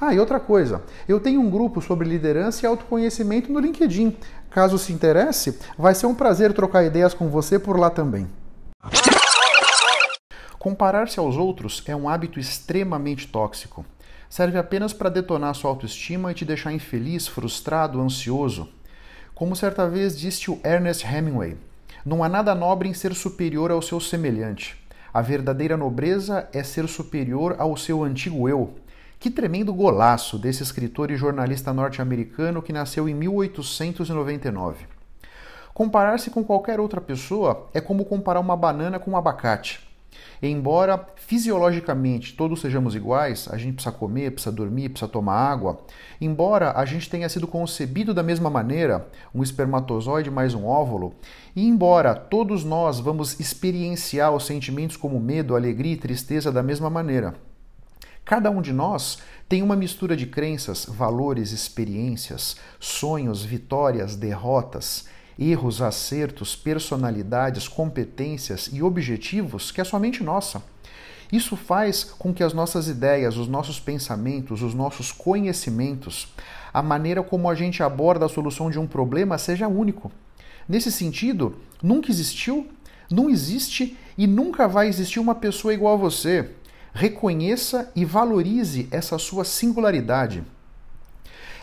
Ah, e outra coisa, eu tenho um grupo sobre liderança e autoconhecimento no LinkedIn. Caso se interesse, vai ser um prazer trocar ideias com você por lá também. Comparar-se aos outros é um hábito extremamente tóxico. Serve apenas para detonar sua autoestima e te deixar infeliz, frustrado, ansioso. Como certa vez disse o Ernest Hemingway: Não há nada nobre em ser superior ao seu semelhante. A verdadeira nobreza é ser superior ao seu antigo eu, que tremendo golaço desse escritor e jornalista norte-americano que nasceu em 1899. Comparar-se com qualquer outra pessoa é como comparar uma banana com um abacate. Embora fisiologicamente todos sejamos iguais, a gente precisa comer, precisa dormir, precisa tomar água, embora a gente tenha sido concebido da mesma maneira, um espermatozoide mais um óvulo, e embora todos nós vamos experienciar os sentimentos como medo, alegria e tristeza da mesma maneira, Cada um de nós tem uma mistura de crenças, valores, experiências, sonhos, vitórias, derrotas, erros, acertos, personalidades, competências e objetivos que é somente nossa. Isso faz com que as nossas ideias, os nossos pensamentos, os nossos conhecimentos, a maneira como a gente aborda a solução de um problema seja único. Nesse sentido, nunca existiu, não existe e nunca vai existir uma pessoa igual a você. Reconheça e valorize essa sua singularidade.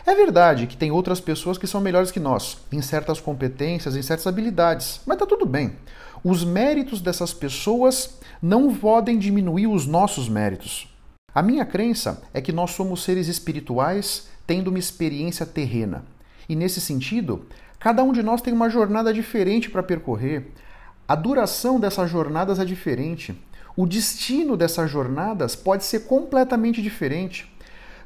É verdade que tem outras pessoas que são melhores que nós, em certas competências, em certas habilidades, mas tá tudo bem. Os méritos dessas pessoas não podem diminuir os nossos méritos. A minha crença é que nós somos seres espirituais tendo uma experiência terrena. E nesse sentido, cada um de nós tem uma jornada diferente para percorrer. A duração dessas jornadas é diferente o destino dessas jornadas pode ser completamente diferente.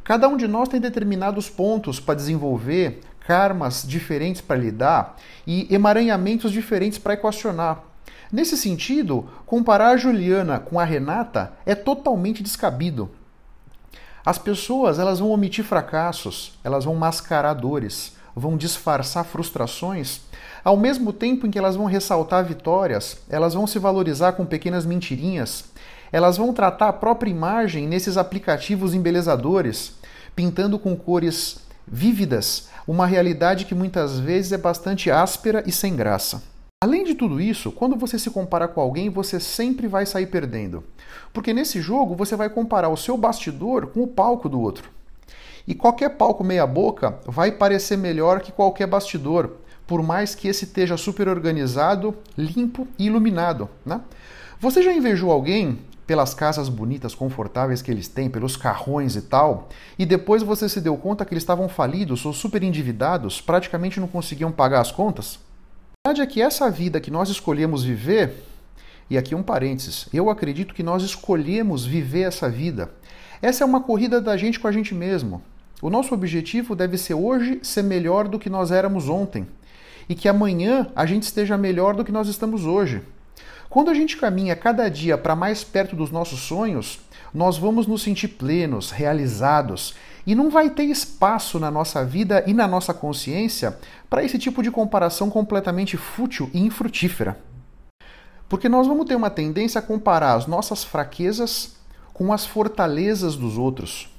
Cada um de nós tem determinados pontos para desenvolver, karmas diferentes para lidar e emaranhamentos diferentes para equacionar. Nesse sentido, comparar a Juliana com a Renata é totalmente descabido. As pessoas elas vão omitir fracassos, elas vão mascarar dores, vão disfarçar frustrações, ao mesmo tempo em que elas vão ressaltar vitórias, elas vão se valorizar com pequenas mentirinhas, elas vão tratar a própria imagem nesses aplicativos embelezadores, pintando com cores vívidas uma realidade que muitas vezes é bastante áspera e sem graça. Além de tudo isso, quando você se compara com alguém, você sempre vai sair perdendo. Porque nesse jogo você vai comparar o seu bastidor com o palco do outro. E qualquer palco meia-boca vai parecer melhor que qualquer bastidor, por mais que esse esteja super organizado, limpo e iluminado. Né? Você já invejou alguém pelas casas bonitas, confortáveis que eles têm, pelos carrões e tal, e depois você se deu conta que eles estavam falidos ou super endividados, praticamente não conseguiam pagar as contas? A verdade é que essa vida que nós escolhemos viver, e aqui um parênteses, eu acredito que nós escolhemos viver essa vida. Essa é uma corrida da gente com a gente mesmo. O nosso objetivo deve ser hoje ser melhor do que nós éramos ontem e que amanhã a gente esteja melhor do que nós estamos hoje. Quando a gente caminha cada dia para mais perto dos nossos sonhos, nós vamos nos sentir plenos, realizados e não vai ter espaço na nossa vida e na nossa consciência para esse tipo de comparação completamente fútil e infrutífera. Porque nós vamos ter uma tendência a comparar as nossas fraquezas com as fortalezas dos outros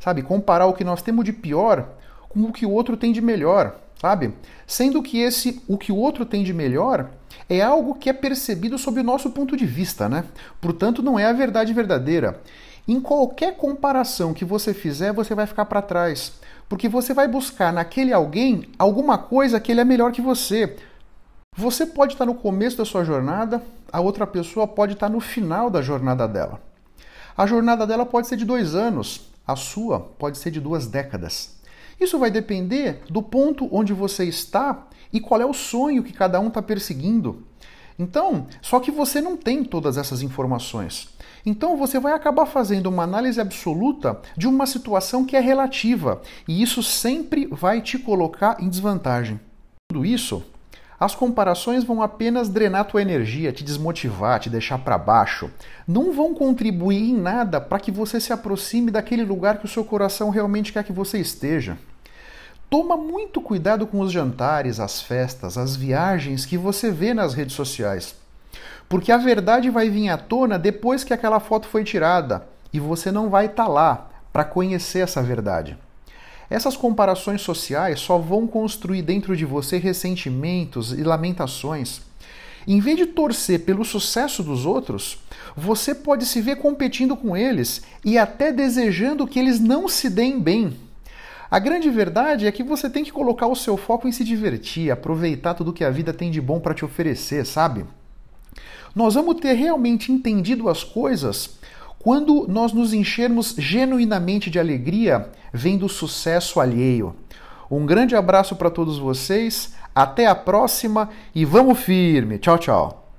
sabe? Comparar o que nós temos de pior com o que o outro tem de melhor, sabe? Sendo que esse o que o outro tem de melhor é algo que é percebido sob o nosso ponto de vista, né? Portanto, não é a verdade verdadeira. Em qualquer comparação que você fizer, você vai ficar para trás, porque você vai buscar naquele alguém alguma coisa que ele é melhor que você. Você pode estar no começo da sua jornada, a outra pessoa pode estar no final da jornada dela. A jornada dela pode ser de dois anos, a sua pode ser de duas décadas. Isso vai depender do ponto onde você está e qual é o sonho que cada um está perseguindo. Então, só que você não tem todas essas informações. Então você vai acabar fazendo uma análise absoluta de uma situação que é relativa, e isso sempre vai te colocar em desvantagem. Tudo isso, as comparações vão apenas drenar tua energia, te desmotivar, te deixar para baixo. Não vão contribuir em nada para que você se aproxime daquele lugar que o seu coração realmente quer que você esteja. Toma muito cuidado com os jantares, as festas, as viagens que você vê nas redes sociais. Porque a verdade vai vir à tona depois que aquela foto foi tirada e você não vai estar tá lá para conhecer essa verdade. Essas comparações sociais só vão construir dentro de você ressentimentos e lamentações. Em vez de torcer pelo sucesso dos outros, você pode se ver competindo com eles e até desejando que eles não se deem bem. A grande verdade é que você tem que colocar o seu foco em se divertir, aproveitar tudo que a vida tem de bom para te oferecer, sabe? Nós vamos ter realmente entendido as coisas quando nós nos enchermos genuinamente de alegria vendo sucesso alheio. Um grande abraço para todos vocês, até a próxima e vamos firme. Tchau, tchau.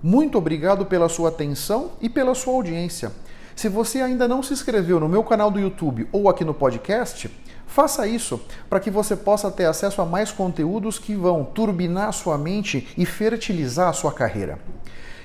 Muito obrigado pela sua atenção e pela sua audiência. Se você ainda não se inscreveu no meu canal do YouTube ou aqui no podcast, faça isso para que você possa ter acesso a mais conteúdos que vão turbinar sua mente e fertilizar a sua carreira.